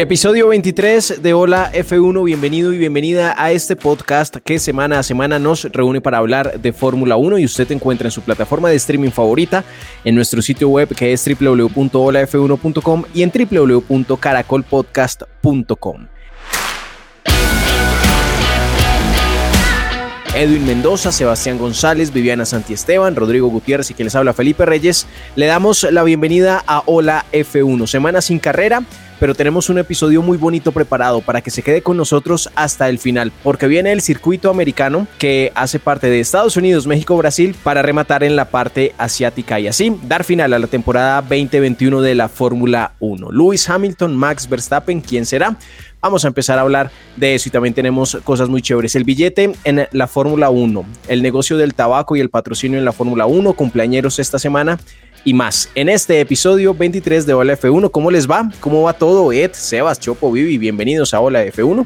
Episodio 23 de Hola F1, bienvenido y bienvenida a este podcast que semana a semana nos reúne para hablar de Fórmula 1 y usted encuentra en su plataforma de streaming favorita, en nuestro sitio web que es www.holaf1.com y en www.caracolpodcast.com. Edwin Mendoza, Sebastián González, Viviana Santiesteban, Rodrigo Gutiérrez y quien les habla Felipe Reyes, le damos la bienvenida a Hola F1, semana sin carrera pero tenemos un episodio muy bonito preparado para que se quede con nosotros hasta el final, porque viene el circuito americano que hace parte de Estados Unidos, México, Brasil, para rematar en la parte asiática y así dar final a la temporada 2021 de la Fórmula 1. Lewis Hamilton, Max Verstappen, ¿quién será? Vamos a empezar a hablar de eso y también tenemos cosas muy chéveres. El billete en la Fórmula 1, el negocio del tabaco y el patrocinio en la Fórmula 1, cumpleañeros esta semana y más. En este episodio 23 de Hola F1, ¿cómo les va? ¿Cómo va todo? Ed, Sebas, Chopo, Vivi, bienvenidos a Hola F1.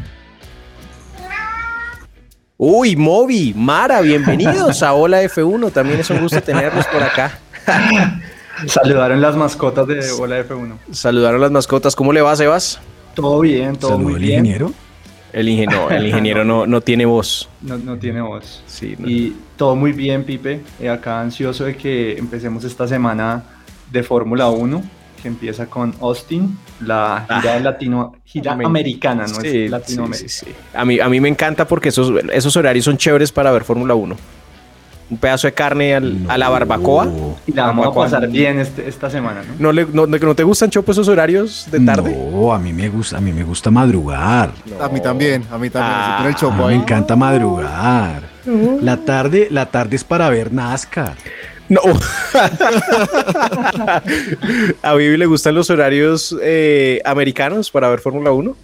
Uy, Moby, Mara, bienvenidos a Hola F1. También es un gusto tenerlos por acá. Saludaron las mascotas de Hola F1. Saludaron las mascotas. ¿Cómo le va, Sebas? Todo bien, todo muy bien. ingeniero? El ingeniero, el ingeniero no, no tiene voz. No, no tiene voz. Sí, Y todo muy bien, Pipe. Eh, acá ansioso de que empecemos esta semana de Fórmula 1, que empieza con Austin, la gira, ah. latino, gira americana, no es Latinoamérica. Sí, sí, a, mí, a mí me encanta porque esos, esos horarios son chéveres para ver Fórmula 1 un pedazo de carne a la barbacoa. Y la vamos a pasar bien este, esta semana, ¿no? ¿No, le, no, ¿No te gustan, Chopo, esos horarios de tarde? No, a mí me gusta, a mí me gusta madrugar. A mí también, a mí también. Ah, el chopo Me encanta madrugar. La tarde, la tarde es para ver NASCAR. No. ¿A Vivi le gustan los horarios eh, americanos para ver Fórmula 1?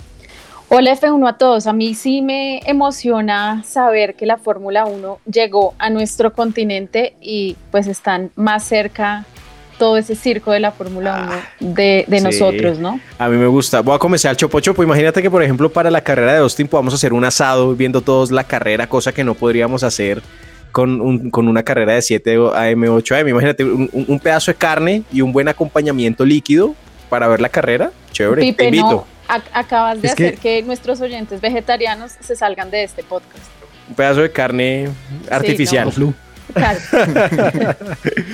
Hola F1 a todos, a mí sí me emociona saber que la Fórmula 1 llegó a nuestro continente y pues están más cerca todo ese circo de la Fórmula 1 ah, de, nosotros, ¿no? A mí me gusta. Voy a comenzar el chopo chopo. Imagínate que, por ejemplo, para la carrera de Austin podamos hacer un asado viendo todos la carrera, cosa que no podríamos hacer con, una carrera de 7 AM, 8 AM. Imagínate un, pedazo de carne y un buen acompañamiento líquido para ver la carrera. Chévere. Te invito acabas de hacer que... nuestros oyentes vegetarianos se salgan de este podcast. Un pedazo de carne artificial. no. Claro.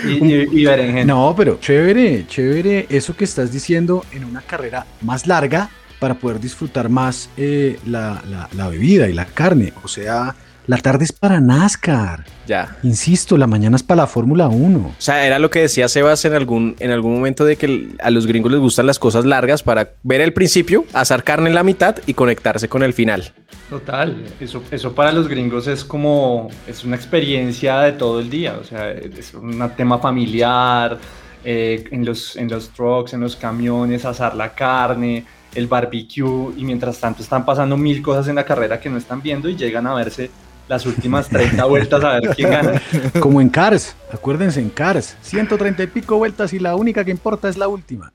y, No, pero chévere, chévere eso que estás diciendo en una carrera más larga para poder disfrutar más eh, la, la, bebida y la carne. O sea, la tarde es para NASCAR. Ya. Insisto, la mañana es para la Fórmula 1. O sea, era lo que decía Sebas en algún, en algún momento de que a los gringos les gustan las cosas largas para ver el principio, asar carne en la mitad y conectarse con el final. Total, eso, eso para los gringos es como, es una experiencia de todo el día, o sea, es un tema familiar, eh, en, los, en los trucks, en los camiones, asar la carne, el barbecue, y mientras tanto están pasando mil cosas en la carrera que no están viendo y llegan a verse las últimas 30 vueltas a ver quién gana. Como en Cars, acuérdense en Cars, 130 y pico vueltas y la única que importa es la última.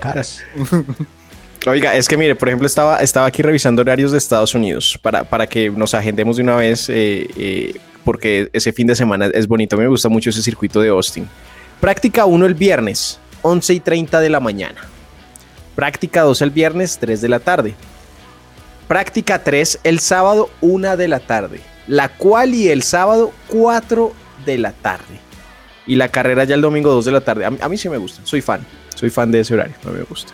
Cars. Oiga, es que mire, por ejemplo, estaba, estaba aquí revisando horarios de Estados Unidos para, para que nos agendemos de una vez, eh, eh, porque ese fin de semana es bonito. me gusta mucho ese circuito de Austin. Práctica 1 el viernes, 11 y 30 de la mañana. Práctica 2 el viernes, 3 de la tarde. Práctica 3 el sábado 1 de la tarde. La cual y el sábado 4 de la tarde. y la carrera ya el domingo 2 de la tarde. A, mí- a mí sí me gusta, soy fan, soy fan de ese horario, mí me gusta.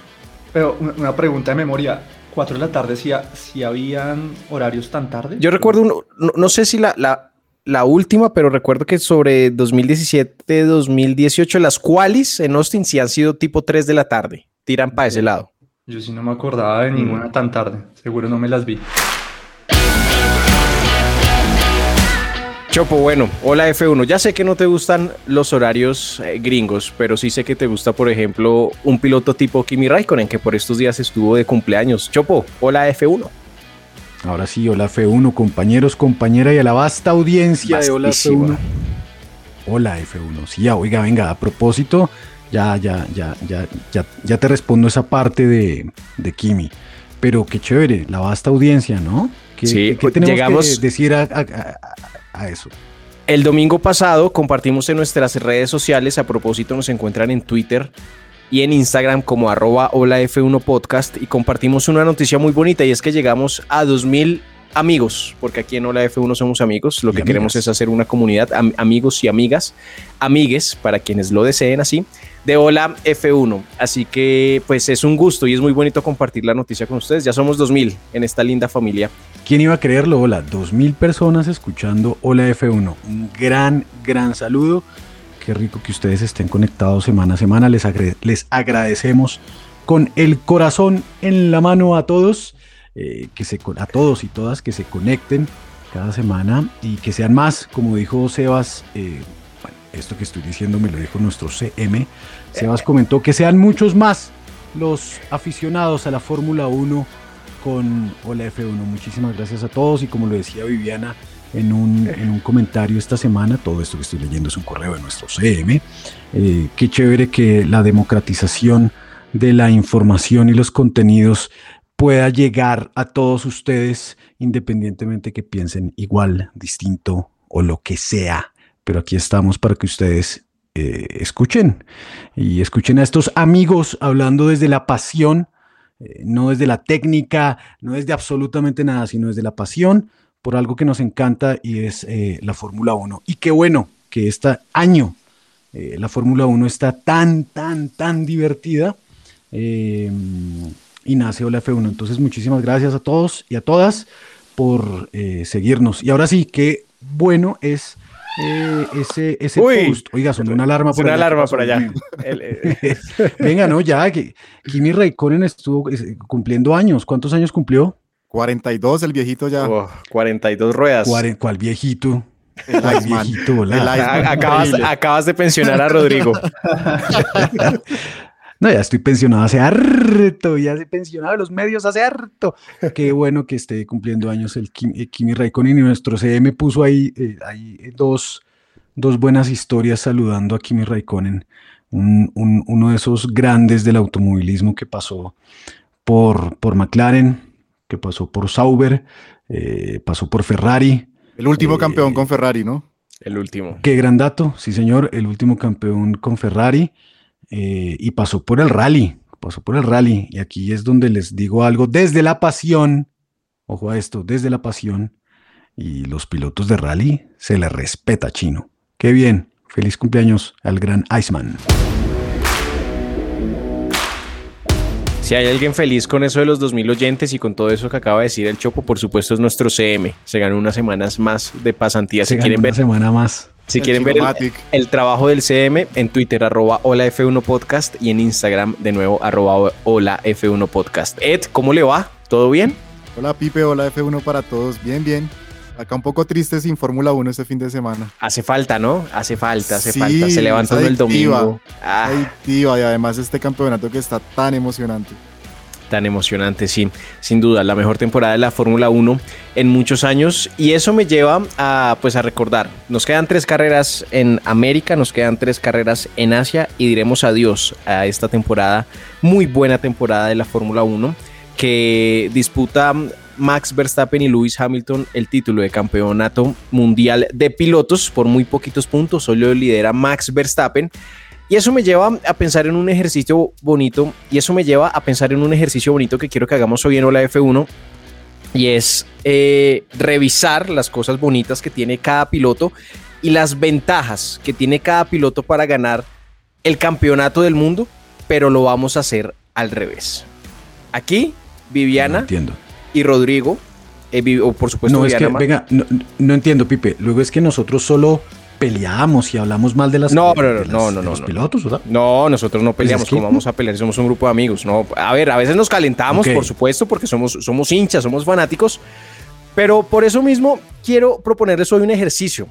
Pero una- pregunta de memoria. ¿4 de la tarde si, si habían horarios tan tarde? Yo recuerdo, un- no, no sé si la, la, la última, pero recuerdo que sobre 2017, 2018, las qualis en Austin sí han sido tipo 3 de la tarde, tiran para ese lado. Yo sí no me acordaba de ninguna tan tarde. Seguro no me las vi. Chopo, bueno, hola F1. Ya sé que no te gustan los horarios eh, gringos, pero sí sé que te gusta, por ejemplo, un piloto tipo Kimi Raikkonen, que por estos días estuvo de cumpleaños. Chopo, hola F1. Ahora sí, hola F1, compañeros, compañera y a la vasta audiencia de Hola Vastísima. F1. Hola F1. Sí, ya, oiga, venga, a propósito, ya, ya, ya, ya, ya, ya te respondo esa parte de, de Kimi. Pero qué chévere, la vasta audiencia, ¿no? ¿Qué, Sí, qué tenemos llegamos- que decir a, a- a- a eso? El domingo pasado compartimos en nuestras redes sociales, a propósito nos encuentran en Twitter y en Instagram como arroba hola F1 podcast y compartimos una noticia muy bonita y es que llegamos a 2000 amigos, porque aquí en Hola F1 somos amigos, lo Y que queremos es hacer una comunidad, am- amigos y amigas, amigues, para quienes lo deseen así, de Hola F1. Así que pues es un gusto y es muy bonito compartir la noticia con ustedes, ya somos 2000 en esta linda familia. ¿Quién iba a creerlo? Hola, 2000 personas escuchando Hola F1. Un gran, gran saludo. Qué rico que ustedes estén conectados semana a semana. Les, agre- les agradecemos con el corazón en la mano a todos, eh, que se, a todos y todas que se conecten cada semana y que sean más, como dijo Sebas. eh, bueno, esto que estoy diciendo me lo dijo nuestro CM. Sebas comentó que sean muchos más los aficionados a la Fórmula 1 con Hola F1. Muchísimas gracias a todos y como lo decía Viviana en un, en un comentario esta semana, todo esto que estoy leyendo es un correo de nuestro CM, eh, qué chévere que la democratización de la información y los contenidos pueda llegar a todos ustedes independientemente que piensen igual, distinto o lo que sea. Pero aquí estamos para que ustedes eh, escuchen y escuchen a estos amigos hablando desde la pasión eh, no desde la técnica, no desde absolutamente nada, sino desde la pasión por algo que nos encanta y es eh, la Fórmula 1. Y qué bueno que este año la Fórmula 1 está tan, tan, tan divertida y nace Hola F1. Entonces, muchísimas gracias a todos y a todas por eh, seguirnos. Y ahora sí, qué bueno es eh, ese, ese Uy. post. Oiga, sonó una alarma por Una allá. ¿qué alarma por allá. Eh, Venga, no, ya, que Kimi Raikkonen estuvo cumpliendo años. ¿Cuántos años cumplió? 42, el viejito ya. oh, 42 ruedas. ¿Cuál viejito? El ¿Cuál Iceman. viejito? El acabas, acabas de pensionar a Rodrigo. No, ya estoy pensionado hace harto, ya estoy pensionado de los medios hace harto. Qué bueno que esté cumpliendo años el Kim- eh, Kimi Raikkonen y nuestro CM puso ahí, eh, ahí dos, dos buenas historias saludando a Kimi Raikkonen, un- un- uno de esos grandes del automovilismo que pasó por, por McLaren, que pasó por Sauber, eh, pasó por Ferrari. El último Eh, campeón con Ferrari, ¿no? El último. Qué gran dato, sí señor, el último campeón con Ferrari eh, y pasó por el rally, pasó por el rally y aquí es donde les digo algo desde la pasión, ojo a esto, desde la pasión y los pilotos de rally se les respeta chino. Qué bien, feliz cumpleaños al gran Iceman. Si hay alguien feliz con eso de los 2000 oyentes y con todo eso que acaba de decir el Chopo, por supuesto es nuestro CM. Se ganó unas semanas más de pasantía. Se Si ganó quieren una ver, semana más. Si El quieren ver el, trabajo del CM en Twitter, arroba hola F1 podcast y en Instagram de nuevo, arroba hola F1 podcast. Ed, ¿cómo le va? ¿Todo bien? Hola Pipe, hola F1 para todos. Bien, bien. Acá un poco triste sin Fórmula 1 este fin de semana. Hace falta, ¿no? Hace falta, hace Sí, falta. Se levanta el domingo. Ah, Adictiva y además este campeonato que está tan emocionante. Tan emocionante, sí, sin duda, la mejor temporada de la Fórmula 1 en muchos años. Y eso me lleva a pues a recordar, nos quedan tres carreras en América, nos quedan tres carreras en Asia y diremos adiós a esta temporada, muy buena temporada de la Fórmula 1 que disputa Max Verstappen y Lewis Hamilton el título de campeonato mundial de pilotos por muy poquitos puntos, solo lidera Max Verstappen y eso me lleva a pensar en un ejercicio bonito, y eso me lleva a pensar en un ejercicio bonito que quiero que hagamos hoy en Hola F1, y es eh, revisar las cosas bonitas que tiene cada piloto y las ventajas que tiene cada piloto para ganar el campeonato del mundo, pero lo vamos a hacer al revés. Aquí, Viviana y Rodrigo, eh, o por supuesto, no, es que, venga, no, entiendo, Pipe. Luego es que nosotros solo peleamos y hablamos mal de las no, no, no, no, no, los pilotos, ¿verdad? No, nosotros no peleamos, como vamos a pelear? Somos un grupo de amigos. No, a ver, a veces nos calentamos, por supuesto, porque somos, somos hinchas, somos fanáticos. Pero por eso mismo quiero proponerles hoy un ejercicio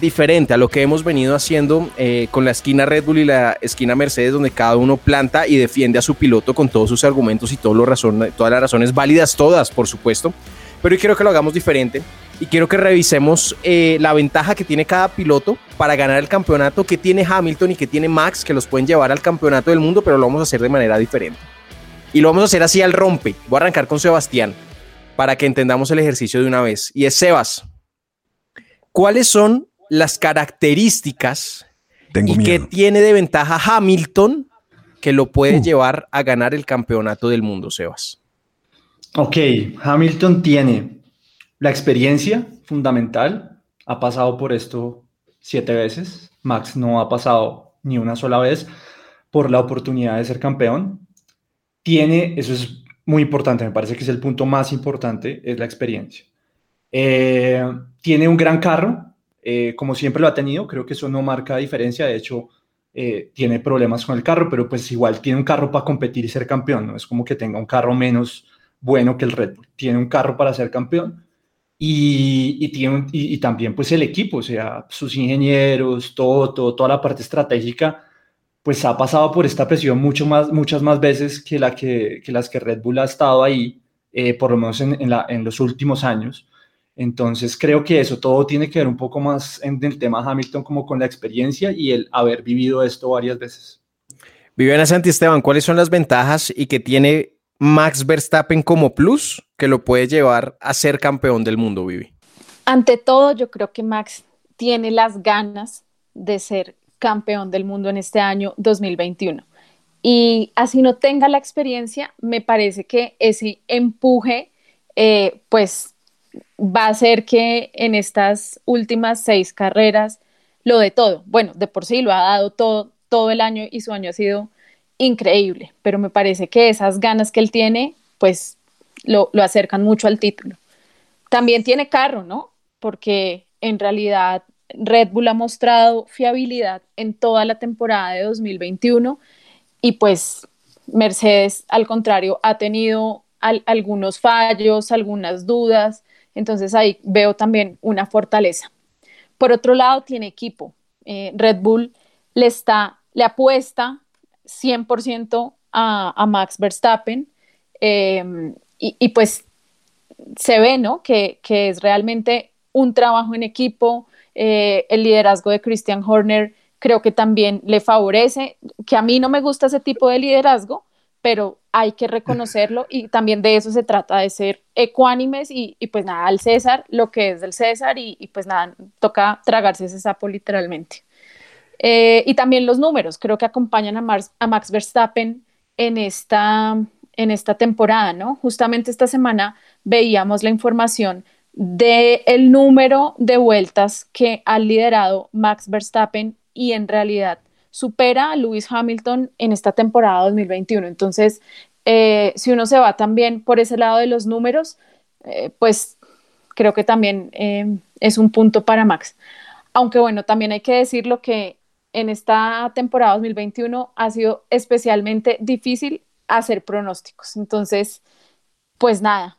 diferente a lo que hemos venido haciendo eh, con la esquina Red Bull y la esquina Mercedes, donde cada uno planta y defiende a su piloto con todos sus argumentos y todos los todas las razones válidas, todas, por supuesto. Pero hoy quiero que lo hagamos diferente y quiero que revisemos eh, la ventaja que tiene cada piloto para ganar el campeonato, que tiene Hamilton y que tiene Max, que los pueden llevar al campeonato del mundo, pero lo vamos a hacer de manera diferente. Y lo vamos a hacer así al rompe. Voy a arrancar con Sebastián para que entendamos el ejercicio de una vez. Y es Sebas. ¿Cuáles son las características y qué tiene de ventaja Hamilton que lo puede uh. llevar a ganar el campeonato del mundo, Sebas? Ok, Hamilton tiene la experiencia fundamental, ha pasado por esto siete veces, Max no ha pasado ni una sola vez por la oportunidad de ser campeón. Tiene, eso es muy importante, me parece que es el punto más importante, es la experiencia. Eh, tiene un gran carro, eh, como siempre lo ha tenido, creo que eso no marca diferencia, de hecho eh, tiene problemas con el carro, pero pues igual tiene un carro para competir y ser campeón, no es como que tenga un carro menos bueno que el Red Bull, tiene un carro para ser campeón y, tiene, y, también pues el equipo, o sea, sus ingenieros, todo, toda la parte estratégica, pues ha pasado por esta presión mucho más, muchas más veces que, la que, las que Red Bull ha estado ahí, eh, por lo menos en, la, en, los últimos años. Entonces creo que eso todo tiene que ver un poco más en el tema Hamilton como con la experiencia y el haber vivido esto varias veces. Viviana Santisteban, ¿cuáles son las ventajas y que tiene Max Verstappen como plus que lo puede llevar a ser campeón del mundo, Vivi? Ante todo, yo creo que Max tiene las ganas de ser campeón del mundo en este año 2021. Y así no tenga la experiencia, me parece que ese empuje, eh, pues va a hacer que en estas últimas seis carreras lo de todo, bueno, de por sí lo ha dado todo, todo el año y su año ha sido increíble, pero me parece que esas ganas que él tiene, pues lo, acercan mucho al título. También tiene carro, ¿no? Porque en realidad Red Bull ha mostrado fiabilidad en toda la temporada de 2021 y pues Mercedes, al contrario, ha tenido algunos fallos, algunas dudas, entonces ahí veo también una fortaleza. Por otro lado, tiene equipo. Eh, Red Bull le está, le apuesta 100% a, Max Verstappen em, y, pues se ve, ¿no? Que, es realmente un trabajo en equipo, eh, el liderazgo de Christian Horner creo que también le favorece, que a mí no me gusta ese tipo de liderazgo, pero hay que reconocerlo y también de eso se trata, de ser ecuánimes y, pues nada, al César, lo que es del César y, y pues nada, toca tragarse ese sapo literalmente. Eh, y también los números, creo que acompañan a, a Max Verstappen en esta, en esta temporada, ¿no? Justamente esta semana veíamos la información del el número de vueltas que ha liderado Max Verstappen y en realidad supera a Lewis Hamilton en esta temporada 2021. Entonces, eh, si uno se va también por ese lado de los números, eh, pues creo que también es un punto para Max. Aunque bueno, también hay que decirlo que en esta temporada 2021 ha sido especialmente difícil hacer pronósticos. Entonces, pues nada,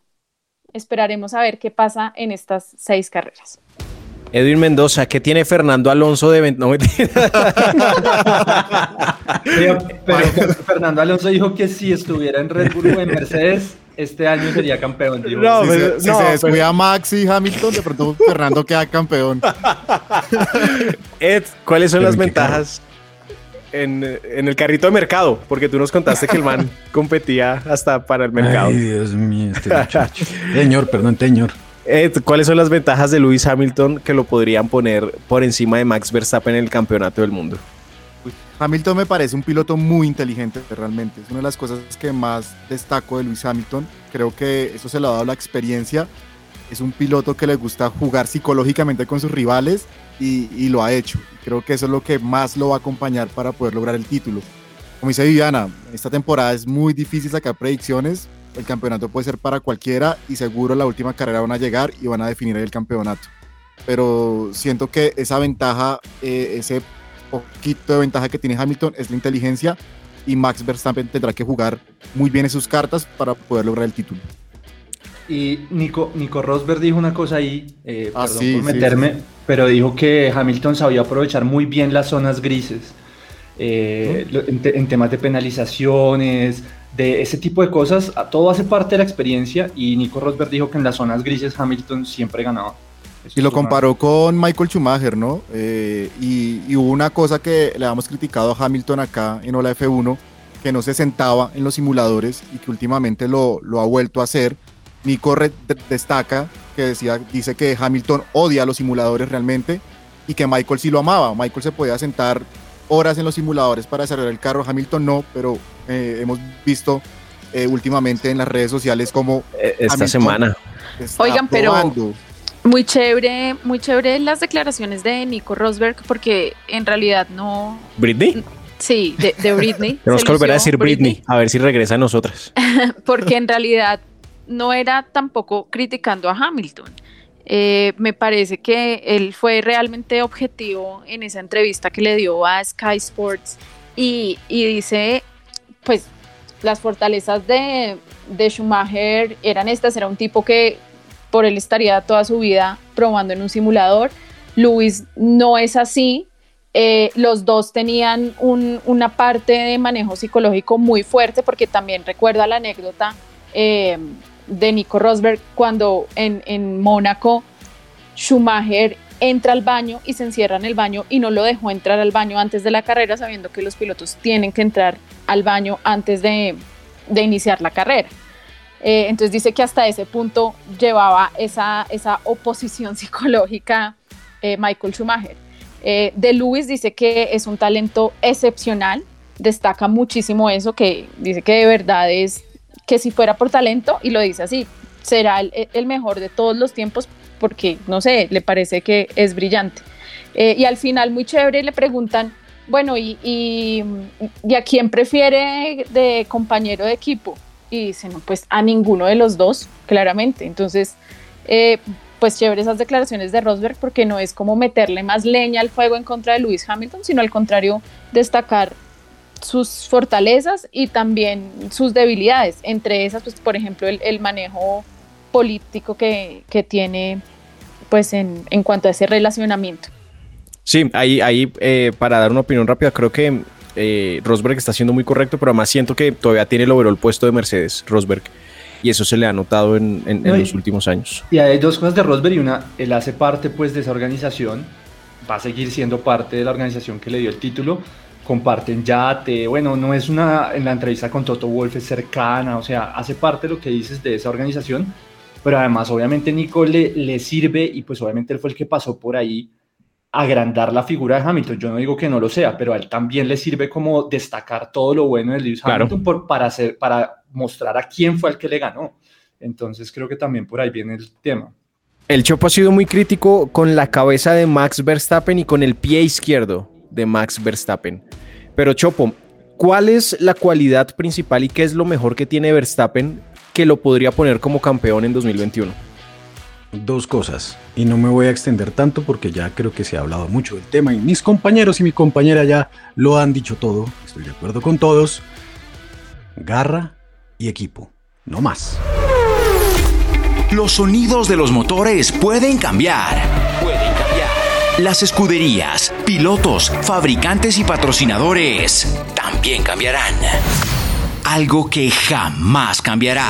esperaremos a ver qué pasa en estas seis carreras. Edwin Mendoza, ¿qué tiene Fernando Alonso de... No, pero, Fernando Alonso dijo que si estuviera en Red Bull o en Mercedes, este año sería campeón. No, si, se, no, descuida Max y Hamilton, de pronto Fernando queda campeón. Ed, ¿cuáles son las ventajas en, el carrito de mercado? Porque tú nos contaste que el man competía hasta para el mercado. Ay, Dios mío, este muchacho. señor, perdón, señor. Ed, ¿cuáles son las ventajas de Lewis Hamilton que lo podrían poner por encima de Max Verstappen en el campeonato del mundo? Hamilton me parece un piloto muy inteligente realmente. Es una de las cosas que más destaco de Luis Hamilton. Creo que eso se le ha dado la experiencia. es un piloto que le gusta jugar psicológicamente con sus rivales y, lo ha hecho. Creo que eso es lo que más lo va a acompañar para poder lograr el título. Como dice Viviana, esta temporada es muy difícil sacar predicciones. El campeonato puede ser para cualquiera y seguro la última carrera van a llegar y van a definir el campeonato. Pero siento que esa ventaja, eh, ese poquito de ventaja que tiene Hamilton es la inteligencia y Max Verstappen tendrá que jugar muy bien en sus cartas para poder lograr el título. Y Nico, Nico Rosberg dijo una cosa ahí, eh, ah, perdón por meterme, pero dijo que Hamilton sabía aprovechar muy bien las zonas grises eh, en, temas de penalizaciones, de ese tipo de cosas. Todo hace parte de la experiencia y Nico Rosberg dijo que en las zonas grises Hamilton siempre ganaba. Y lo comparó con Michael Schumacher, ¿no? Eh, y, hubo una cosa que le habíamos criticado a Hamilton acá en Ola F1, que no se sentaba en los simuladores y que últimamente lo, lo ha vuelto a hacer Nico destaca que decía, dice que Hamilton odia los simuladores realmente y que Michael sí lo amaba. Michael se podía sentar horas en los simuladores para desarrollar el carro, Hamilton no, pero eh, hemos visto eh, últimamente en las redes sociales como... Eh, esta semana. Oigan, pero muy chévere, muy chévere las declaraciones de Nico Rosberg porque en realidad no... ¿Britney? Sí, de, Britney. Tenemos que volver a decir Britney, a ver si regresa a nosotras. porque en realidad no era tampoco criticando a Hamilton. Eh, me parece que él fue realmente objetivo en esa entrevista que le dio a Sky Sports y, dice, pues las fortalezas de, Schumacher eran estas, era un tipo que por él estaría toda su vida probando en un simulador. Luis no es así. Eh, los dos tenían una parte de manejo psicológico muy fuerte porque también recuerda la anécdota eh, de Nico Rosberg cuando en, Mónaco Schumacher entra al baño y se encierra en el baño y no lo dejó entrar al baño antes de la carrera sabiendo que los pilotos tienen que entrar al baño antes de, iniciar la carrera. Eh, entonces dice que hasta ese punto llevaba esa, esa oposición psicológica eh, Michael Schumacher. Eh, de Lewis dice que es un talento excepcional, destaca muchísimo eso, que dice que de verdad es que si fuera por talento, y lo dice así, será el, mejor de todos los tiempos porque, no sé, le parece que es brillante. Eh, y al final, muy chévere, le preguntan, bueno, ¿y, y, a quién prefiere de compañero de equipo? Y dice, no, pues a ninguno de los dos, claramente. Entonces, eh, pues chévere esas declaraciones de Rosberg porque no es como meterle más leña al fuego en contra de Lewis Hamilton, sino al contrario, destacar sus fortalezas y también sus debilidades. Entre esas, pues, por ejemplo, el, manejo político que, tiene pues en, cuanto a ese relacionamiento. Sí, ahí, ahí eh, para dar una opinión rápida, creo que eh, Rosberg está siendo muy correcto, pero además siento que todavía tiene el overall puesto de Mercedes, Rosberg, y eso se le ha notado en, los últimos años. Y hay dos cosas de Rosberg y una, él hace parte pues de esa organización, va a seguir siendo parte de la organización que le dio el título, comparten yate, bueno, no es una, en la entrevista con Toto Wolf es cercana, o sea, hace parte de lo que dices de esa organización, pero además obviamente Nico le, le sirve y pues obviamente él fue el que pasó por ahí agrandar la figura de Hamilton, yo no digo que no lo sea, pero a él también le sirve como destacar todo lo bueno de Lewis Hamilton por, para, hacer, para mostrar a quién fue el que le ganó, entonces creo que también por ahí viene el tema. El Chopo ha sido muy crítico con la cabeza de Max Verstappen y con el pie izquierdo de Max Verstappen. Pero Chopo, ¿cuál es la cualidad principal y qué es lo mejor que tiene Verstappen que lo podría poner como campeón en 2021? Dos cosas, y no me voy a extender tanto porque ya creo que se ha hablado mucho del tema y mis compañeros y mi compañera ya lo han dicho todo, estoy de acuerdo con todos. Garra y equipo, no más. Los sonidos de los motores pueden cambiar. Pueden las escuderías, pilotos, fabricantes y patrocinadores también cambiarán. Algo que jamás cambiará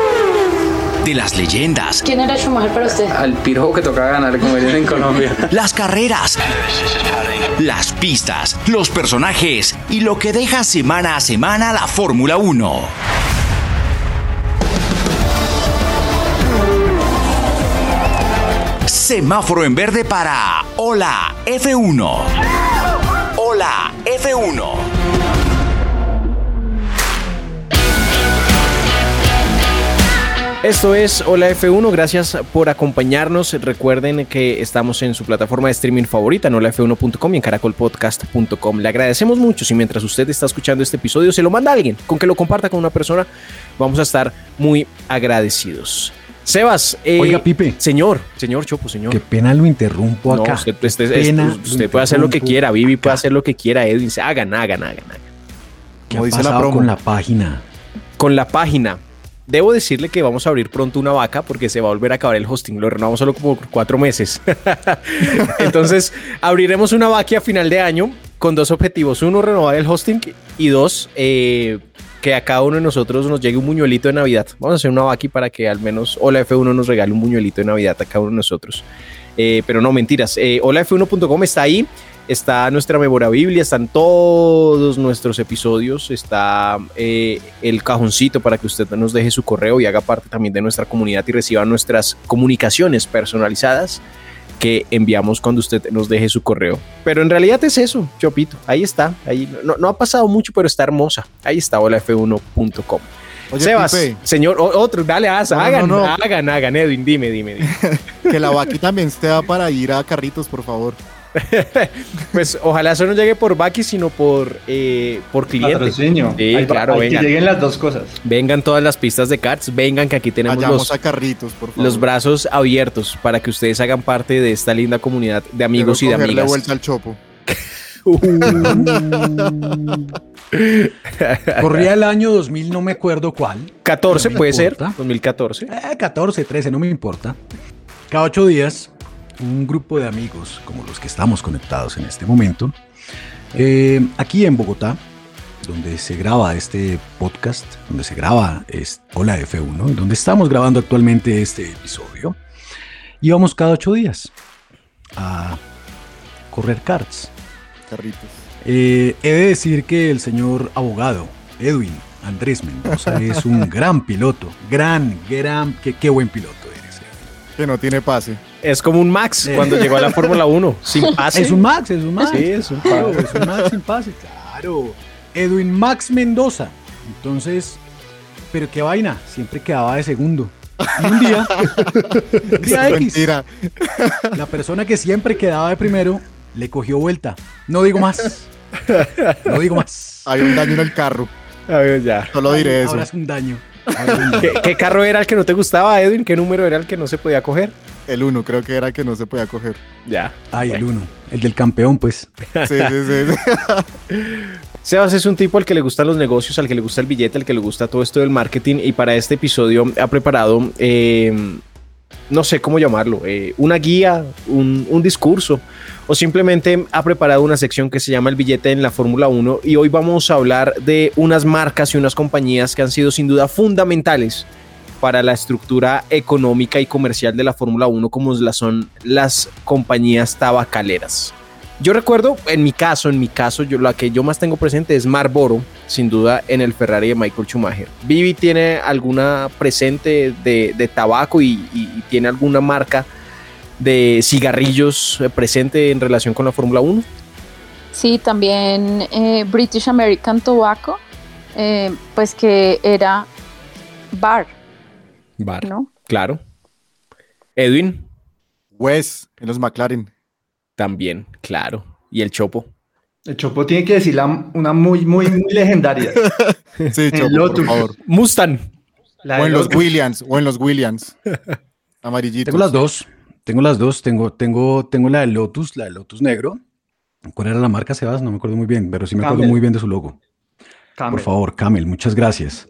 de las leyendas. ¿Quién era su mujer para usted? Al pirojo que tocaba ganar, como dicen en Colombia. las carreras, las pistas, los personajes y lo que deja semana a semana la Fórmula 1. semáforo en verde para Hola F1. Hola F1. Esto es Hola F1, gracias por acompañarnos. Recuerden que estamos en su plataforma de streaming favorita, en holaf1.com y en caracolpodcast.com. Le agradecemos mucho si mientras usted está escuchando este episodio se lo manda a alguien, con que lo comparta con una persona, vamos a estar muy agradecidos. Sebas, eh, Oiga, Pipe. Señor, señor Chopo, señor. Qué pena lo interrumpo No, acá. usted, usted- pena usted puede hacer lo que quiera, Vivi puede hacer lo que quiera, Edwin, hagan, hagan, hagan, hagan. ¿Qué ha la pasado con la página? con la página. Debo decirle que vamos a abrir pronto una vaca porque se va a volver a acabar el hosting. Lo renovamos solo como cuatro meses. Entonces, abriremos una vaca a final de año con dos objetivos. Uno, renovar el hosting y dos, eh, que a cada uno de nosotros nos llegue un buñuelito de Navidad. Vamos a hacer una vaca para que al menos Hola F1 nos regale un buñuelito de Navidad a cada uno de nosotros. Eh, pero no, mentiras. Eh, holaf1.com está ahí. Está nuestra memorabilia, están todos nuestros episodios, está eh, el cajoncito para que usted nos deje su correo y haga parte también de nuestra comunidad y reciba nuestras comunicaciones personalizadas que enviamos cuando usted nos deje su correo. Pero en realidad es eso, Chopito. Ahí está. Ahí no, no ha pasado mucho, pero está hermosa. Ahí está, holaf1.com. Oye, Sebas, Pipe, señor, otro, dale, No, no, hagan, no, no. hagan, hagan, Edwin, dime, dime, dime. que la vaca también esté para ir a carritos, por favor. Pues ojalá eso no llegue por Baki, sino por, eh, por cliente. Patrocinio. Sí, Hay- claro, hay que vengan. lleguen las dos cosas. Vengan todas las pistas de cards, vengan que aquí tenemos Vayamos los, a carritos, por favor. los brazos abiertos para que ustedes hagan parte de esta linda comunidad de amigos y de amigas. vuelta al chopo. Corría el año 2000, no me acuerdo cuál. 14 No me puede ser, importa. 2014. Eh, 14, 13, no me importa. Cada ocho días, un grupo de amigos, como los que estamos conectados en este momento, eh, aquí en Bogotá, donde se graba este podcast, donde se graba es Hola F1, donde estamos grabando actualmente este episodio, íbamos cada ocho días a correr karts. Carritos. Eh, he de decir que el señor abogado, Edwin Andrés Mendoza, es un gran piloto. Gran, gran, qué, qué buen piloto. Que no tiene pase. Es como un Max cuando llegó a la Fórmula 1, sin pase. Es un Max, es un Max. Sí, es un Claro, es un Max sin pase, claro. Edwin Max Mendoza. Entonces, pero qué vaina, siempre quedaba de segundo. Y un día, un día Es X, mentira. la persona que siempre quedaba de primero le cogió vuelta. No digo más. No digo más. Hay un daño en el carro. Ya. Solo diré eso. Ahora es un daño. ¿Qué, qué carro era el que no te gustaba, Edwin? ¿Qué número era el que no se podía coger? El uno creo que era que no se podía coger. Ya. Ay, el uno. El del campeón, pues. Sí, sí, sí. sí. Sebas es un tipo al que le gustan los negocios, al que le gusta el billete, al que le gusta todo esto del marketing y para este episodio ha preparado, eh, no sé cómo llamarlo, eh, una guía, un, un discurso o simplemente ha preparado una sección que se llama el billete en la Fórmula 1 y hoy vamos a hablar de unas marcas y unas compañías que han sido sin duda fundamentales para la estructura económica y comercial de la Fórmula 1 como la son las compañías tabacaleras. Yo recuerdo, en mi caso, en mi caso, la que yo más tengo presente es Marlboro, sin duda, en el Ferrari de Michael Schumacher. Vivi tiene alguna presente de, tabaco y tiene alguna marca de cigarrillos eh, presente en relación con la Fórmula 1. Sí, también eh, British American Tobacco, eh, pues que era bar, Bar. ¿no? Claro. Edwin, Wes, en los McLaren. también, claro. Y el Chopo. El Chopo tiene que decir la- una muy, muy, muy legendaria. Sí, El Chopo, por Lotus. favor. Mustang. La O en los. Williams, o en los Williams. Amarillitos. Tengo las dos. Tengo las dos. Tengo, tengo, tengo la de Lotus, la de Lotus negro. ¿Cuál era la marca, Sebas? No me acuerdo muy bien, pero sí me acuerdo muy bien de su logo. Camel. Por favor, Camel, muchas gracias.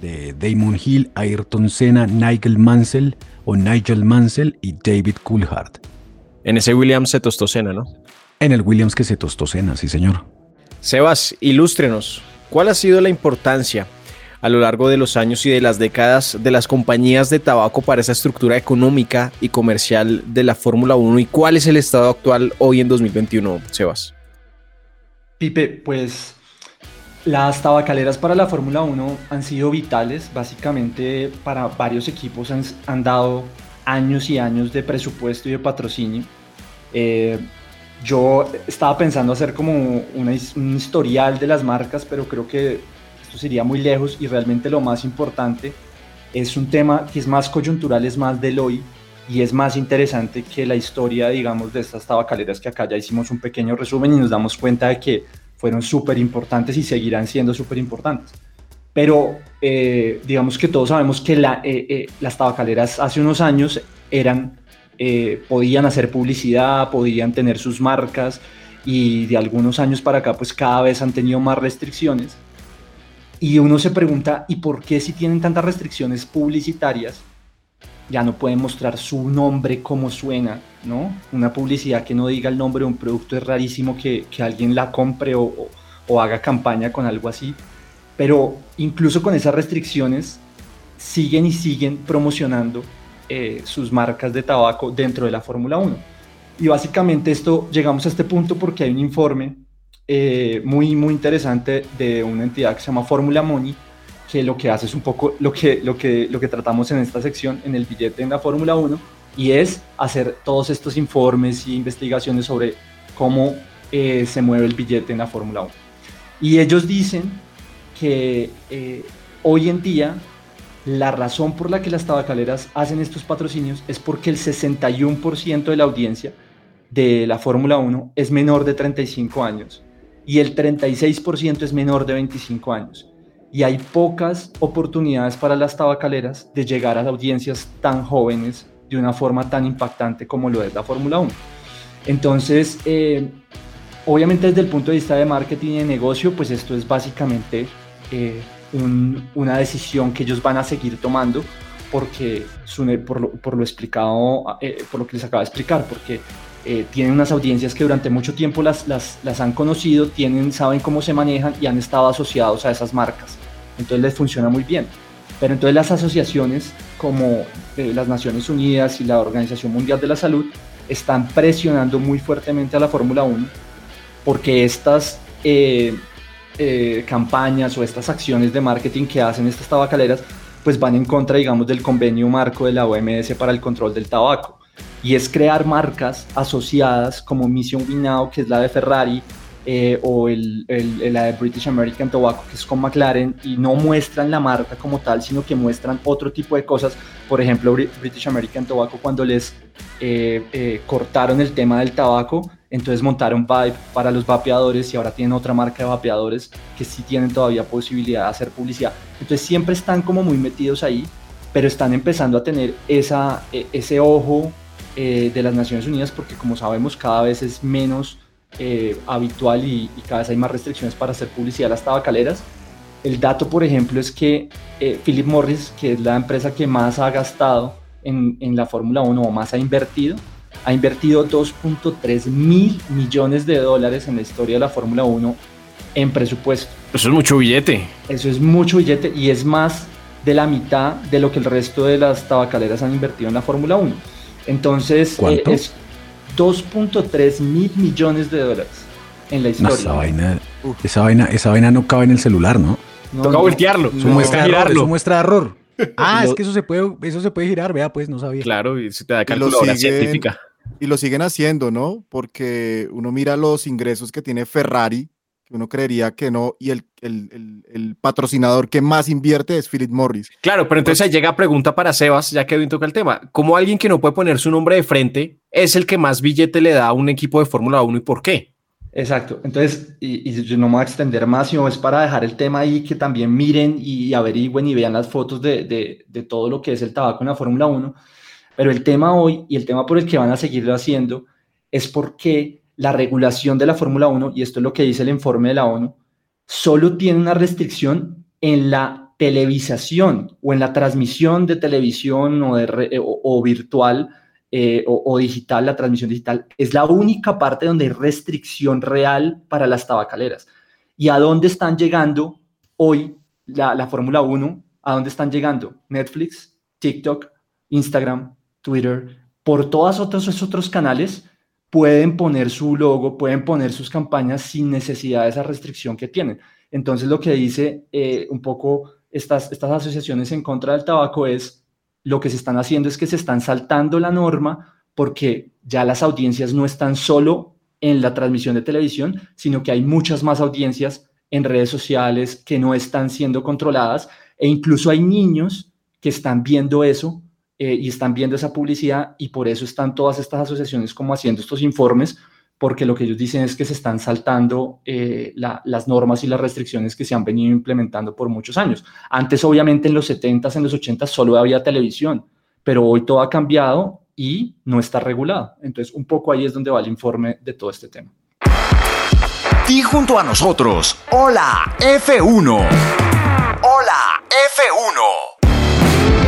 de Damon Hill, Ayrton Senna, Nigel Mansell o Nigel Mansell y David Coulthard. En ese Williams se tostó Senna, ¿no? En el Williams que se tostó Senna, sí señor. Sebas, ilústrenos. ¿Cuál ha sido la importancia a lo largo de los años y de las décadas de las compañías de tabaco para esa estructura económica y comercial de la Fórmula 1 y cuál es el estado actual hoy en 2021, Sebas? Pipe, pues las tabacaleras para la Fórmula 1 han sido vitales, básicamente para varios equipos han, dado años y años de presupuesto y de patrocinio. Eh, yo estaba pensando hacer como un historial de las marcas, pero creo que esto sería muy lejos y realmente lo más importante es un tema que es más coyuntural, es más del hoy y es más interesante que la historia, digamos, de estas tabacaleras que acá ya hicimos un pequeño resumen y nos damos cuenta de que fueron súper importantes y seguirán siendo súper importantes. Pero eh, digamos que todos sabemos que eh, eh, las tabacaleras hace unos años eran, podían hacer publicidad, podían tener sus marcas y de algunos años para acá pues cada vez han tenido más restricciones. Y uno se pregunta, ¿y por qué si tienen tantas restricciones publicitarias ya no pueden mostrar su nombre como suena, ¿no? Una publicidad que no diga el nombre de un producto es rarísimo que, que alguien la compre o, o, haga campaña con algo así. Pero incluso con esas restricciones, siguen y siguen promocionando eh, sus marcas de tabaco dentro de la Fórmula 1. Y básicamente esto, llegamos a este punto porque hay un informe eh, muy, muy interesante de una entidad que se llama Fórmula Money, que lo que hace es un poco lo que, lo que, lo que tratamos en esta sección, en el billete en la Fórmula 1, y es hacer todos estos informes y investigaciones sobre cómo eh, se mueve el billete en la Fórmula 1. Y ellos dicen que eh, hoy en día la razón por la que las tabacaleras hacen estos patrocinios es porque el 61% de la audiencia de la Fórmula 1 es menor de 35 años y el 36% es menor de 25 años y hay pocas oportunidades para las tabacaleras de llegar a audiencias tan jóvenes de una forma tan impactante como lo es la Fórmula 1. Entonces, eh, obviamente desde el punto de vista de marketing y de negocio, pues esto es básicamente eh, una decisión que ellos van a seguir tomando porque por lo, por lo explicado, eh, por lo que les acabo de explicar, porque tienen unas audiencias que durante mucho tiempo las, han conocido, tienen, saben cómo se manejan y han estado asociados a esas marcas entonces les funciona muy bien. Pero entonces las asociaciones como eh, las Naciones Unidas y la Organización Mundial de la Salud están presionando muy fuertemente a la Fórmula 1 porque estas eh, eh, campañas o estas acciones de marketing que hacen estas tabacaleras pues van en contra, digamos, del convenio marco de la OMS para el control del tabaco. Y es crear marcas asociadas como Mission Winnow, que es la de Ferrari, eh, o el, la de British American Tobacco, que es con McLaren, y no muestran la marca como tal, sino que muestran otro tipo de cosas. Por ejemplo, British American Tobacco, cuando les eh, eh, cortaron el tema del tabaco, entonces montaron Vibe para los vapeadores y ahora tienen otra marca de vapeadores que sí tienen todavía posibilidad de hacer publicidad. Entonces siempre están como muy metidos ahí, pero están empezando a tener esa, e, ese ojo de las Naciones Unidas porque como sabemos cada vez es menos eh, habitual y, cada vez hay más restricciones para hacer publicidad a las tabacaleras. El dato, por ejemplo, es que eh, Philip Morris, que es la empresa que más ha gastado en, en la Fórmula 1 o más ha invertido, ha invertido 2.3 mil millones de dólares en la historia de la Fórmula 1 en presupuesto. Eso es mucho billete. Eso es mucho billete y es más de la mitad de lo que el resto de las tabacaleras han invertido en la Fórmula 1. Entonces, eh, es, 2.3 mil millones de dólares en la historia. esa, vaina, esa, vaina, esa vaina no cabe en el celular, ¿no? Toca voltearlo. eso, muestra error, eso muestra error. Ah, es que eso se puede, eso se puede girar, vea, pues no sabía. Claro, y se te da calculadora científica. Y lo siguen haciendo, ¿no? Porque uno mira los ingresos que tiene Ferrari, uno creería que no, y el, el, el, patrocinador que más invierte es Philip Morris. Claro, pero entonces ahí llega pregunta para Sebas, ya que hoy toca el tema. ¿Cómo alguien que no puede poner su nombre de frente es el que más billete le da a un equipo de Fórmula 1 y por qué? Exacto. Entonces, y, yo no me voy a extender más, sino es para dejar el tema ahí que también miren y averigüen y vean las fotos de, de, de todo lo que es el tabaco en la Fórmula 1. Pero el tema hoy y el tema por el que van a seguirlo haciendo es porque la regulación de la Fórmula 1, y esto es lo que dice el informe de la ONU, solo tiene una restricción en la televisación o en la transmisión de televisión o, virtual eh, o, digital, la transmisión digital, es la única parte donde hay restricción real para las tabacaleras. ¿Y a dónde están llegando hoy la, la Fórmula 1? ¿A dónde están llegando? Netflix, TikTok, Instagram, Twitter, por todos esos otros canales pueden poner su logo, pueden poner sus campañas sin necesidad de esa restricción que tienen. Entonces lo que dice eh, un poco estas, estas asociaciones en contra del tabaco es lo que se están haciendo es que se están saltando la norma porque ya las audiencias no están solo en la transmisión de televisión, sino que hay muchas más audiencias en redes sociales que no están siendo controladas e incluso hay niños que están viendo eso eh, y están viendo esa publicidad y por eso están todas estas asociaciones como haciendo estos informes porque lo que ellos dicen es que se están saltando eh, las normas y las restricciones que se han venido implementando por muchos años. Antes, obviamente, en los 70s, en los 80s, solo había televisión, pero hoy todo ha cambiado y no está regulado. Entonces, un poco ahí es donde va el informe de todo este tema. Y junto a nosotros, hola F1. Hola F1.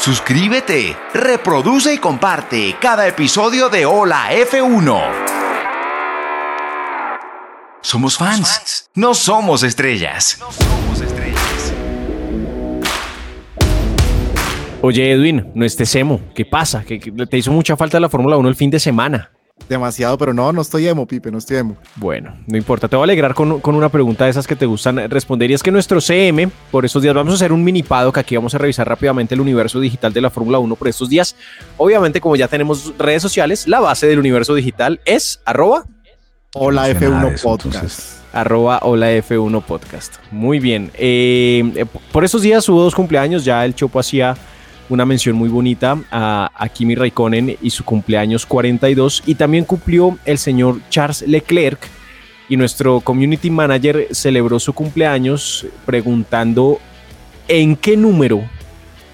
Suscríbete, reproduce y comparte cada episodio de Hola F1. Somos fans, no somos estrellas. Oye Edwin, no estés emo. ¿Qué pasa? ¿Que, te hizo mucha falta la Fórmula 1 el fin de semana? Demasiado, pero no, no estoy emo, Pipe, no estoy emo. Bueno, no importa. Te voy a alegrar con, una pregunta de esas que te gustan responder. Y es que nuestro CM, por estos días, vamos a hacer un mini que aquí vamos a revisar rápidamente el universo digital de la Fórmula 1 por estos días. Obviamente, como ya tenemos redes sociales, la base del universo digital es arroba. Hola F1 Podcast. Arroba Hola F1 Podcast. Muy bien. Eh, eh, por estos días hubo dos cumpleaños. Ya el Chopo hacía una mención muy bonita a, Kimi Raikkonen y su cumpleaños 42 y también cumplió el señor Charles Leclerc y nuestro community manager celebró su cumpleaños preguntando en qué número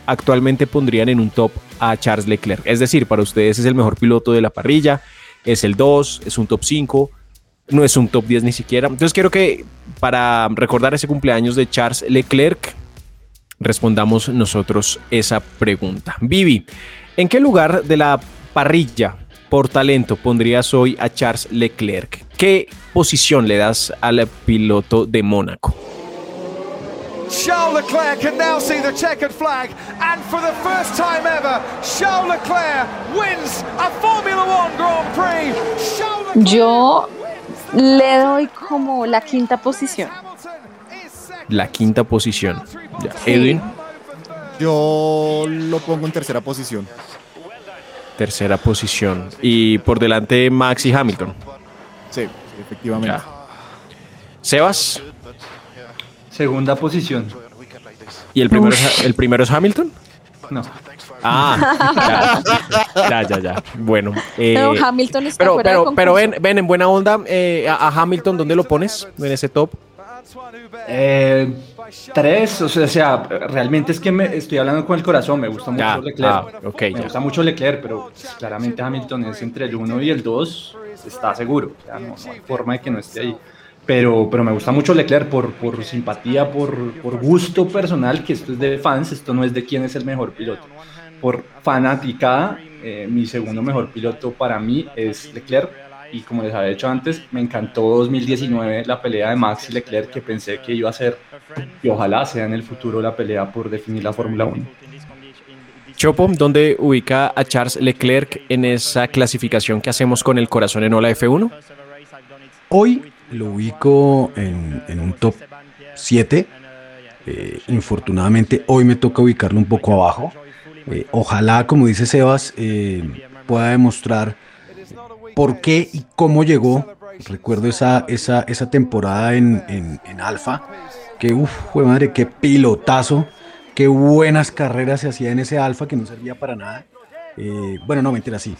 actualmente pondrían en un top a Charles Leclerc. Es decir, para ustedes es el mejor piloto de la parrilla, es el 2, es un top 5, no es un top 10 ni siquiera. Entonces quiero que para recordar ese cumpleaños de Charles Leclerc, respondamos nosotros esa pregunta. Vivi, ¿en qué lugar de la parrilla por talento pondrías hoy a Charles Leclerc? ¿Qué posición le das al piloto de Mónaco? Charles Leclerc can now see the checkered flag, and for the first time ever, Charles Leclerc wins a Formula One Grand Prix. Yo le doy como la quinta posición la quinta posición. Edwin. Yo lo pongo en tercera posición. Tercera posición. Y por delante Max y Hamilton. Sí, efectivamente. Sebas. Segunda posición. ¿Y el primero, es, el primero es Hamilton? No. Ah, ya, ya, ya. Bueno. Eh, pero Hamilton está pero, pero, pero ven, ven, en buena onda, eh, a Hamilton, ¿dónde lo pones en ese top? Eh, tres, o sea, realmente es que me estoy hablando con el corazón, me gusta mucho Leclerc. Ah, me gusta mucho Leclerc, pero claramente Hamilton es entre el 1 y el 2, está seguro, no, hay forma de que no esté ahí. Pero, pero me gusta mucho Leclerc por, por simpatía, por, por gusto personal, que esto es de fans, esto no es de quién es el mejor piloto. Por fanaticada, eh, mi segundo mejor piloto para mí es Leclerc y como les había dicho antes, me encantó 2019 la pelea de Max y Leclerc que pensé que iba a ser y ojalá sea en el futuro la pelea por definir la Fórmula 1. Chopo, ¿dónde ubica a Charles Leclerc en esa clasificación que hacemos con el corazón en Ola F1? Hoy lo ubico en, un top 7. Eh, infortunadamente hoy me toca ubicarlo un poco abajo. Eh, ojalá, como dice Sebas, eh, pueda demostrar por qué y cómo llegó. Recuerdo esa, esa, esa temporada en, en, Alfa, que uff, madre, qué pilotazo, qué buenas carreras se hacía en ese Alfa que no servía para nada. Eh, bueno, no, mentira, sí.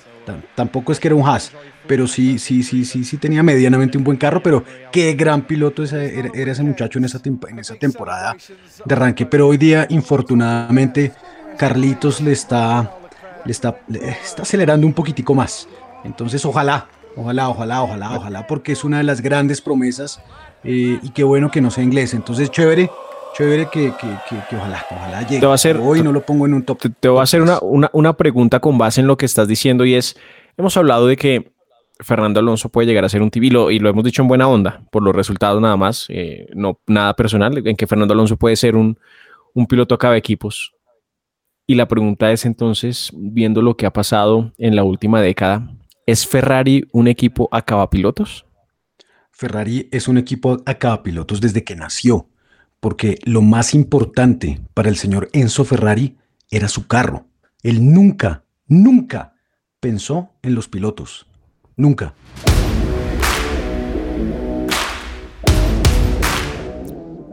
tampoco es que era un Haas, pero sí, sí, sí, sí, sí tenía medianamente un buen carro, pero qué gran piloto era, ese muchacho en esa, en esa temporada de arranque. Pero hoy día, infortunadamente, Carlitos le está, le está, está acelerando un poquitico más. Entonces, ojalá, ojalá, ojalá, ojalá, ojalá, porque es una de las grandes promesas eh, y qué bueno que no sea inglés. Entonces, chévere chévere que, que, ojalá, ojalá llegue. Te va a hacer, Hoy no lo pongo en un top. Te, voy a hacer una, una, una, pregunta con base en lo que estás diciendo y es, hemos hablado de que Fernando Alonso puede llegar a ser un tibilo y lo hemos dicho en buena onda, por los resultados nada más, eh, no nada personal, en que Fernando Alonso puede ser un, un piloto a equipos. Y la pregunta es entonces, viendo lo que ha pasado en la última década, ¿es Ferrari un equipo a pilotos? Ferrari es un equipo a pilotos desde que nació porque lo más importante para el señor Enzo Ferrari era su carro. Él nunca, nunca pensó en los pilotos. Nunca.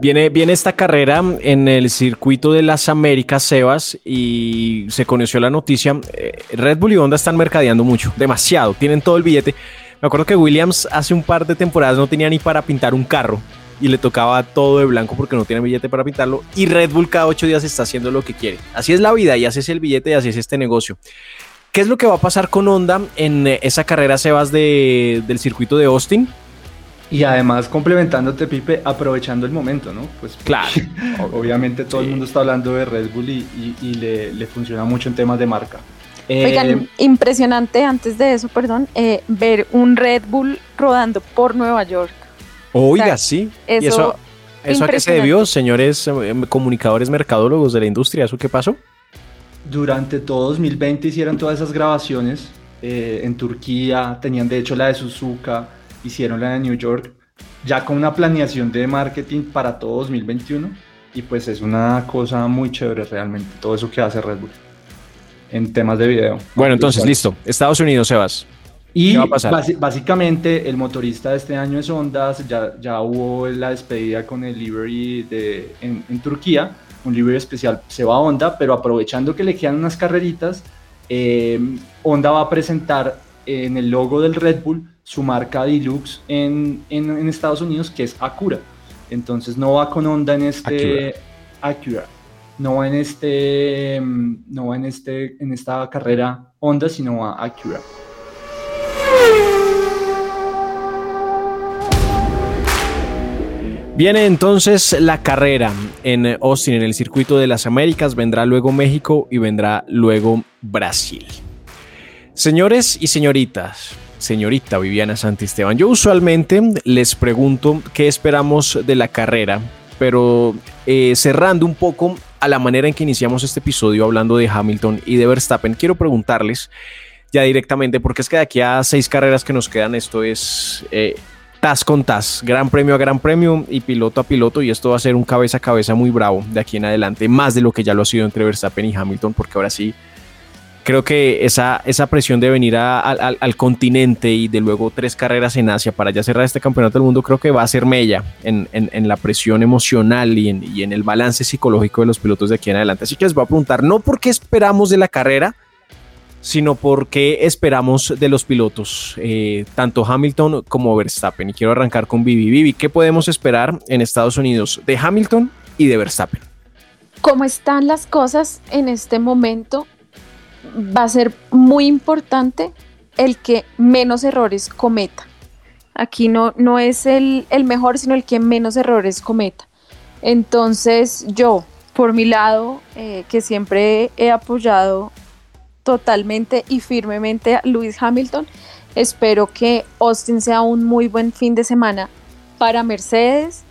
Viene, viene, esta carrera en el circuito de las Américas, Sebas, y se conoció la noticia. Eh, Red Bull y Honda están mercadeando mucho, demasiado, tienen todo el billete. Me acuerdo que Williams hace un par de temporadas no tenía ni para pintar un carro y le tocaba todo de blanco porque no tiene billete para pintarlo. Y Red Bull cada ocho días está haciendo lo que quiere. Así es la vida y así el billete y así es este negocio. ¿Qué es lo que va a pasar con Honda en esa carrera Sebas de, del circuito de Austin? Y además complementándote, Pipe, aprovechando el momento, ¿no? Pues claro. obviamente todo el mundo está hablando de Red Bull y, le, funciona mucho en temas de marca. Oigan, eh, impresionante antes de eso, perdón, eh, ver un Red Bull rodando por Nueva York. Oiga, sí. Eso, ¿Y eso, eso a qué se debió, señores eh, comunicadores mercadólogos de la industria? ¿Eso qué pasó? Durante todo 2020 hicieron todas esas grabaciones eh, en Turquía, tenían de hecho la de Suzuka, hicieron la de New York, ya con una planeación de marketing para todo 2021 y pues es una cosa muy chévere realmente todo eso que hace Red Bull en temas de video. Bueno, entonces listo. Estados Unidos, Sebas. Y básicamente el motorista de este año es Honda, ya, ya hubo la despedida con el livery de, en, Turquía, un livery especial se va a Honda, pero aprovechando que le quedan unas carreritas, eh, Honda va a presentar en el logo del Red Bull su marca Deluxe en, en, Estados Unidos, que es Acura. Entonces no va con Honda en este Acura. No va en este no va en este en esta carrera Honda, sino va Acura. Viene entonces la carrera en Austin, en el circuito de las Américas, vendrá luego México y vendrá luego Brasil. Señores y señoritas, señorita Viviana Santisteban, yo usualmente les pregunto qué esperamos de la carrera, pero eh, cerrando un poco a la manera en que iniciamos este episodio hablando de Hamilton y de Verstappen, quiero preguntarles ya directamente, porque es que de aquí a seis carreras que nos quedan, esto es eh, tas con tas, gran premio a gran premio y piloto a piloto y esto va a ser un cabeza a cabeza muy bravo de aquí en adelante, más de lo que ya lo ha sido entre Verstappen y Hamilton, porque ahora sí creo que esa, esa presión de venir al continente y de luego tres carreras en Asia para ya cerrar este campeonato del mundo, creo que va a ser mella en, en, la presión emocional y en, y en el balance psicológico de los pilotos de aquí en adelante. Así que les voy a preguntar, no porque esperamos de la carrera, sino porque esperamos de los pilotos, eh, tanto Hamilton como Verstappen. Y quiero arrancar con Vivi. Vivi, ¿qué podemos esperar en Estados Unidos de Hamilton y de Verstappen? Como están las cosas en este momento, va a ser muy importante el que menos errores cometa. Aquí no, no es el, mejor, sino el que menos errores cometa. Entonces yo, por mi lado, eh, que siempre he apoyado totalmente y firmemente a Lewis Hamilton. Espero que Austin sea un muy buen fin de semana para Mercedes,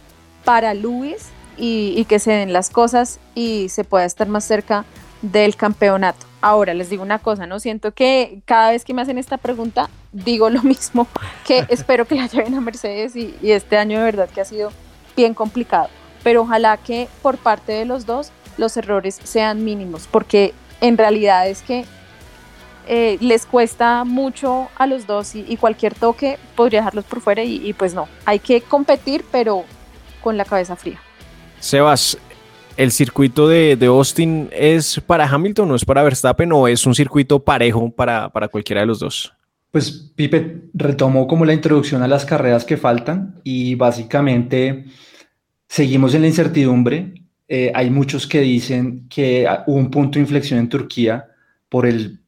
para Lewis y, que se den las cosas y se pueda estar más cerca del campeonato. Ahora les digo una cosa, no siento que cada vez que me hacen esta pregunta digo lo mismo, que espero que la lleven a Mercedes y, y este año de verdad que ha sido bien complicado, pero ojalá que por parte de los dos los errores sean mínimos, porque en realidad es que eh, les cuesta mucho a los dos y, cualquier toque podría dejarlos por fuera y, pues no, hay que competir pero con la cabeza fría. Sebas, ¿El circuito de, de, Austin es para Hamilton o es para Verstappen o es un circuito parejo para, para cualquiera de los dos? Pues Pipe retomó como la introducción a las carreras que faltan y básicamente seguimos en la incertidumbre. Eh, hay muchos que dicen que hubo un punto de inflexión en Turquía por el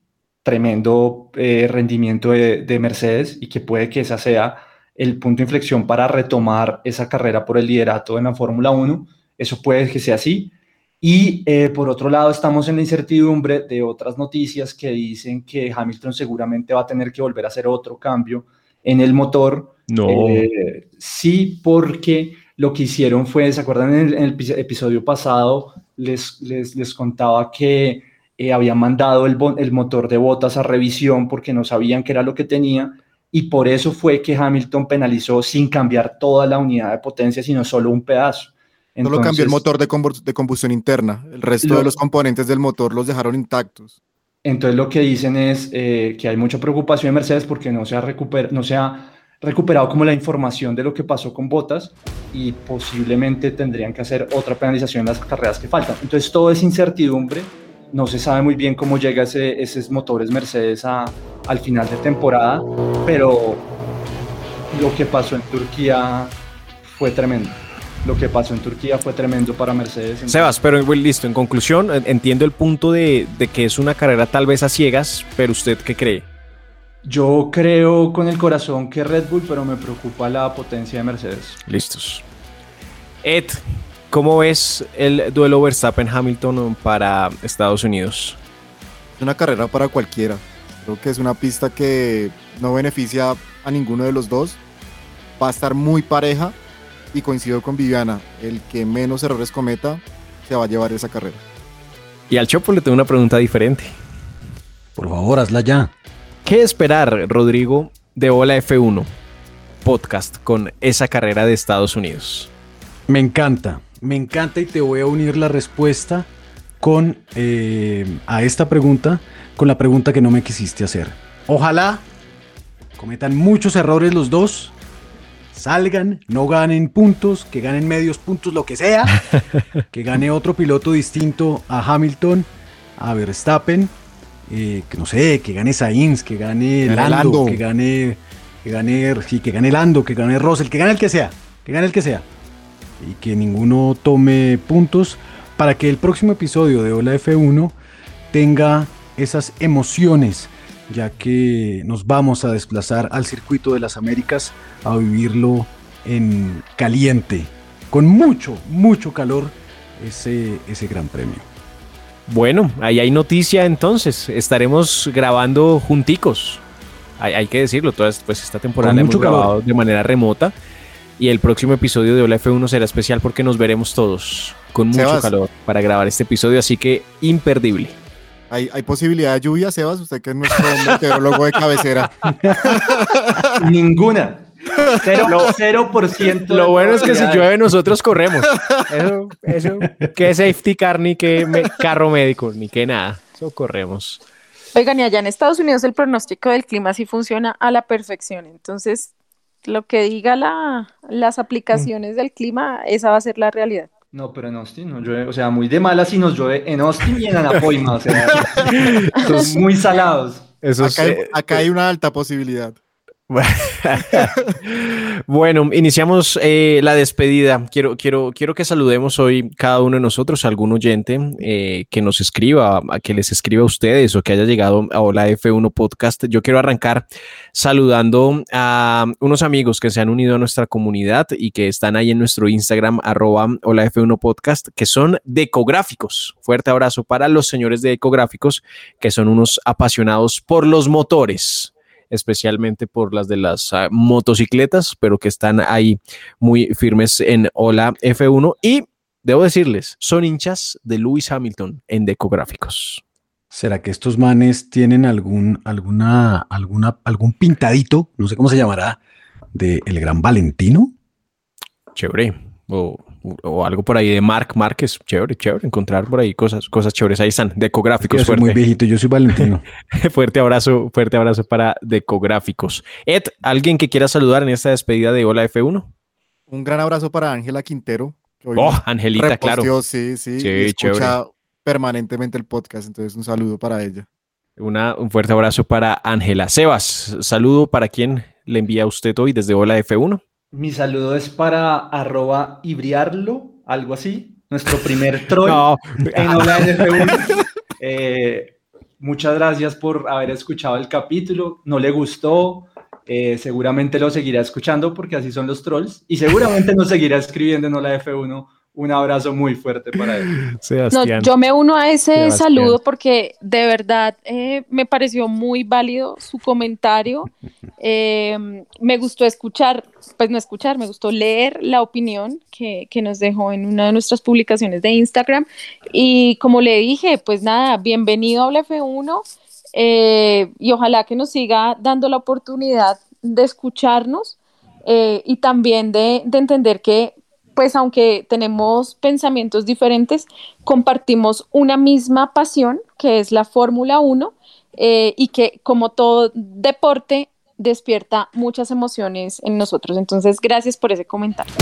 tremendo eh, rendimiento de, de, Mercedes y que puede que esa sea el punto de inflexión para retomar esa carrera por el liderato en la Fórmula 1. Eso puede que sea así. Y eh, por otro lado, estamos en la incertidumbre de otras noticias que dicen que Hamilton seguramente va a tener que volver a hacer otro cambio en el motor. No. Eh, sí, porque lo que hicieron fue, ¿se acuerdan en el, en el episodio pasado? Les, les, les contaba que eh, habían mandado el, el motor de botas a revisión porque no sabían qué era lo que tenía y por eso fue que Hamilton penalizó sin cambiar toda la unidad de potencia, sino solo un pedazo. Entonces, Solo cambió el motor de, de, combustión interna. El resto lo, de los componentes del motor los dejaron intactos. Entonces lo que dicen es eh, que hay mucha preocupación en Mercedes porque no se, ha recuper no se ha recuperado como la información de lo que pasó con Botas y posiblemente tendrían que hacer otra penalización en las carreras que faltan. Entonces todo es incertidumbre. No se sabe muy bien cómo llega ese, esos motores Mercedes a, al final de temporada, pero lo que pasó en Turquía fue tremendo lo que pasó en Turquía fue tremendo para Mercedes. Sebas, pero listo, en conclusión, entiendo el punto de, de, que es una carrera tal vez a ciegas, pero ¿usted qué cree? Yo creo con el corazón que Red Bull, pero me preocupa la potencia de Mercedes. Listos. Ed, ¿cómo ves el duelo Verstappen-Hamilton para Estados Unidos? Es una carrera para cualquiera. Creo que es una pista que no beneficia a ninguno de los dos. Va a estar muy pareja y coincido con Viviana, el que menos errores cometa se va a llevar esa carrera. Y al Chopo le tengo una pregunta diferente. Por favor, hazla ya. ¿Qué esperar, Rodrigo, de Hola F1 podcast con esa carrera de Estados Unidos? Me encanta, me encanta y te voy a unir la respuesta con eh, a esta pregunta con la pregunta que no me quisiste hacer. Ojalá cometan muchos errores los dos salgan, no ganen puntos, que ganen medios puntos, lo que sea, que gane otro piloto distinto a Hamilton, a Verstappen, eh, que no sé, que gane Sainz, que gane Lando, Lando, que gane, que gane, sí, que gane Lando, que gane Russell, que gane el que sea, que gane el que sea, y que ninguno tome puntos para que el próximo episodio de Hola F1 tenga esas emociones ya que nos vamos a desplazar al circuito de las Américas a vivirlo en caliente, con mucho, mucho calor, ese, ese gran premio. Bueno, ahí hay noticia entonces, estaremos grabando junticos, hay, hay que decirlo, toda pues, esta temporada hemos grabado de manera remota y el próximo episodio de Hola F1 será especial porque nos veremos todos con mucho calor para grabar este episodio, así que imperdible. ¿Hay, ¿Hay, posibilidad de lluvia, Sebas? Usted que es nuestro meteorólogo de cabecera. Ninguna. Cero, por ciento. Lo bueno es que si llueve nosotros corremos. Eso, eso, que safety car ni que carro médico, ni que nada. Eso corremos. Oigan, y allá en Estados Unidos el pronóstico del clima sí funciona a la perfección. Entonces, lo que diga la, las aplicaciones del clima, esa va a ser la realidad. No, pero en Austin no llueve, o sea, muy de malas si nos llueve en Austin y en Anapoima, o sea, son muy salados. acá, hay, acá hay una alta posibilidad. bueno, iniciamos eh, la despedida. Quiero, quiero, quiero que saludemos hoy cada uno de nosotros, algún oyente eh, que nos escriba, a que les escriba a ustedes o que haya llegado a Hola F1 Podcast. Yo quiero arrancar saludando a unos amigos que se han unido a nuestra comunidad y que están ahí en nuestro Instagram, arroba Hola F1 Podcast, que son decográficos. Fuerte abrazo para los señores de ecográficos, que son unos apasionados por los motores especialmente por las de las uh, motocicletas, pero que están ahí muy firmes en Hola F1 y debo decirles, son hinchas de Lewis Hamilton en decográficos. ¿Será que estos manes tienen algún, alguna, alguna, algún pintadito, no sé cómo se llamará, de el gran Valentino? Chévere. O o algo por ahí de Mark Márquez. Chévere, chévere. Encontrar por ahí cosas, cosas chéveres. Ahí están, decográficos. Yo soy muy viejito, yo soy Valentino. fuerte abrazo, fuerte abrazo para decográficos. Ed, ¿alguien que quiera saludar en esta despedida de Hola F1? Un gran abrazo para Ángela Quintero, que hoy Oh, Angelita, claro. Sí, sí, Sí, escucha chévere. permanentemente el podcast, entonces un saludo para ella. Una, un fuerte abrazo para Ángela. Sebas, saludo para quien le envía a usted hoy desde Hola F1. Mi saludo es para arroba ibriarlo, algo así. Nuestro primer troll No. en Hola NF1. Eh, muchas gracias por haber escuchado el capítulo. No le gustó. eh, seguramente lo seguirá escuchando porque así son los trolls. Y seguramente nos seguirá escribiendo en Hola F1. Un abrazo muy fuerte para él. No, yo me uno a ese Sebastián. saludo porque de verdad eh, me pareció muy válido su comentario. Eh, me gustó escuchar, pues no escuchar, me gustó leer la opinión que, que nos dejó en una de nuestras publicaciones de Instagram. Y como le dije, pues nada, bienvenido a Habla F1 eh, y ojalá que nos siga dando la oportunidad de escucharnos eh, y también de, de entender que pues aunque tenemos pensamientos diferentes, compartimos una misma pasión, que es la Fórmula 1, eh, y que como todo deporte despierta muchas emociones en nosotros. Entonces, gracias por ese comentario.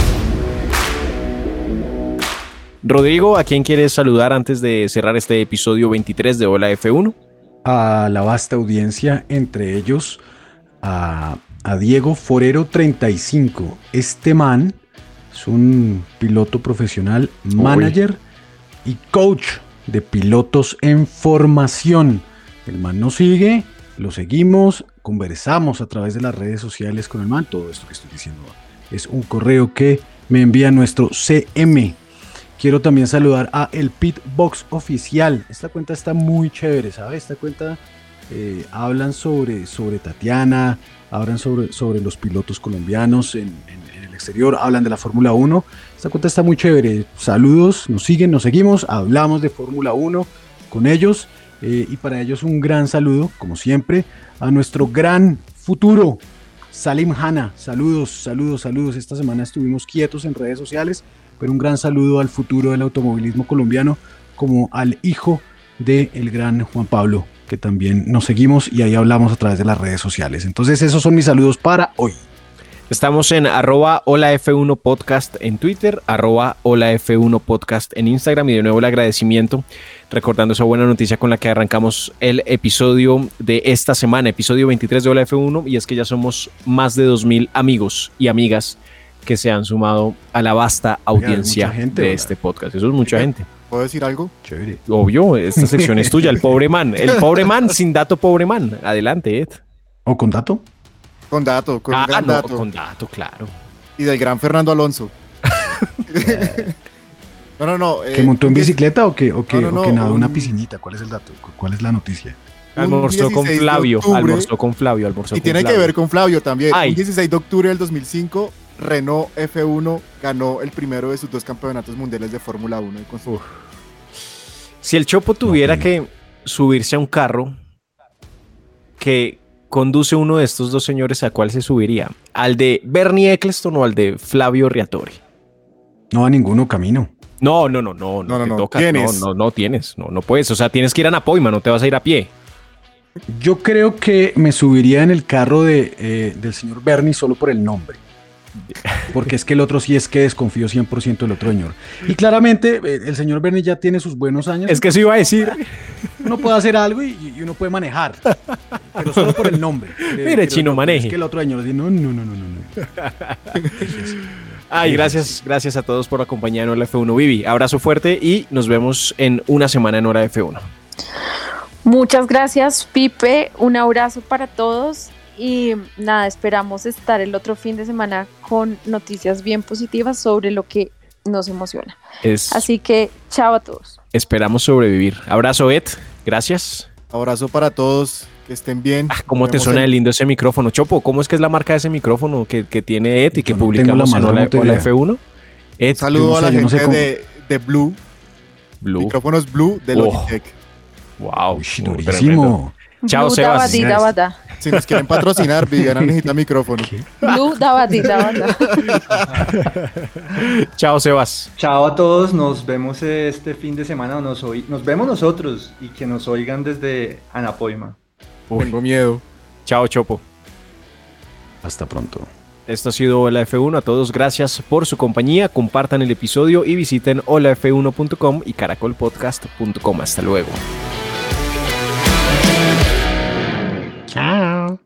Rodrigo, ¿a quién quieres saludar antes de cerrar este episodio 23 de Hola F1? a la vasta audiencia, entre ellos a, a Diego Forero 35. Este man es un piloto profesional, manager y coach de pilotos en formación. El man nos sigue, lo seguimos, conversamos a través de las redes sociales con el man. Todo esto que estoy diciendo es un correo que me envía nuestro CM. Quiero también saludar a el Pitbox Oficial. Esta cuenta está muy chévere, ¿sabes? Esta cuenta eh, hablan sobre, sobre Tatiana, hablan sobre, sobre los pilotos colombianos en, exterior, hablan de la Fórmula 1. Esta cuenta está muy chévere. Saludos, nos siguen, nos seguimos, hablamos de Fórmula 1 con ellos. eh, y para ellos un gran saludo, como siempre, a nuestro gran futuro, Salim Hanna. Saludos, saludos, saludos. Esta semana estuvimos quietos en redes sociales, pero un gran saludo al futuro del automovilismo colombiano, como al hijo del el gran Juan Pablo, que también nos seguimos y ahí hablamos a través de las redes sociales. Entonces, esos son mis saludos para hoy. Estamos en arroba hola F1 podcast en Twitter, arroba hola F1 podcast en Instagram y de nuevo el agradecimiento recordando esa buena noticia con la que arrancamos el episodio de esta semana, episodio 23 de Hola F1 y es que ya somos más de 2.000 amigos y amigas que se han sumado a la vasta audiencia gente, de ¿verdad? este podcast. Eso es mucha gente. ¿Puedo decir algo? Chévere. Obvio, esta sección es tuya, el pobre man, el pobre man sin dato pobre man. Adelante, Ed. ¿O con dato? Con dato, con un Ah, gran no, dato. con dato, claro. Y del gran Fernando Alonso. no, no, no. eh, ¿Que montó en un bicicleta o que, o que, No, no, o que no, nadó en una un- piscinita? ¿Cuál es el dato? ¿Cu- ¿Cuál es la noticia? un Almorzó con 16 de Flavio, octubre, almorzó con Flavio, almorzó Y con tiene que ver con Flavio también. Ay. Un 16 de octubre del 2005, Renault F1 ganó el primero de sus dos campeonatos mundiales de Fórmula 1. de constructores. Si el Chopo tuviera que subirse a un carro que conduce uno de estos dos señores, ¿a cuál se subiría? ¿Al de Bernie Eccleston o al de Flavio Riatori? No, a ninguno camino. No, no, no, no, no, No, no, toca. tienes. No, no, no tienes, no, no puedes. O sea, tienes que ir a Napoima, no te vas a ir a pie. Yo creo que me subiría en el carro de, eh, del señor Bernie solo por el nombre. Porque es que el otro sí es que desconfío 100% del otro señor. Y claramente eh, el señor Bernie ya tiene sus buenos años. Es que eso iba a decir. uno puede hacer algo y, y uno puede manejar. Pero solo por el nombre. Mire, pero chino, no, maneje. Es que el otro señor dice, no, no, no, no, no. no. Ay, gracias, gracias a todos por acompañarnos en la F1 Vivi. Abrazo fuerte y nos vemos en una semana en hora F1. Muchas gracias, Pipe. Un abrazo para todos. Y nada, esperamos estar el otro fin de semana con noticias bien positivas sobre lo que nos emociona. Es, Así que, chao a todos. esperamos sobrevivir. Abrazo, Ed. Gracias. Abrazo para todos, que estén bien. Ah, ¿Cómo te suena en- lindo ese micrófono? Chopo, ¿cómo es que es la marca de ese micrófono que, que tiene Ed y que no publicamos la en Hola idea. F1? Ed, Saludo Yo no a la sé, yo no sé gente cómo- de, de Blue, Blue. micrófonos Blue de Oh. Logitech. Wow, Uy, muy tremendo. durísimo. Chao, Blue Sebas. Si nos quieren patrocinar, Viviana necesita micrófono. Blue. Chao, Sebas. Chao a todos, nos vemos este fin de semana, o nos, oí- nos vemos nosotros y que nos oigan desde Anapoima. Tengo miedo. Chao, Chopo. Hasta pronto. Esto ha sido Hola F1. A todos gracias por su compañía. Compartan el episodio y visiten holaf1.com y caracolpodcast.com. Hasta luego. Ciao.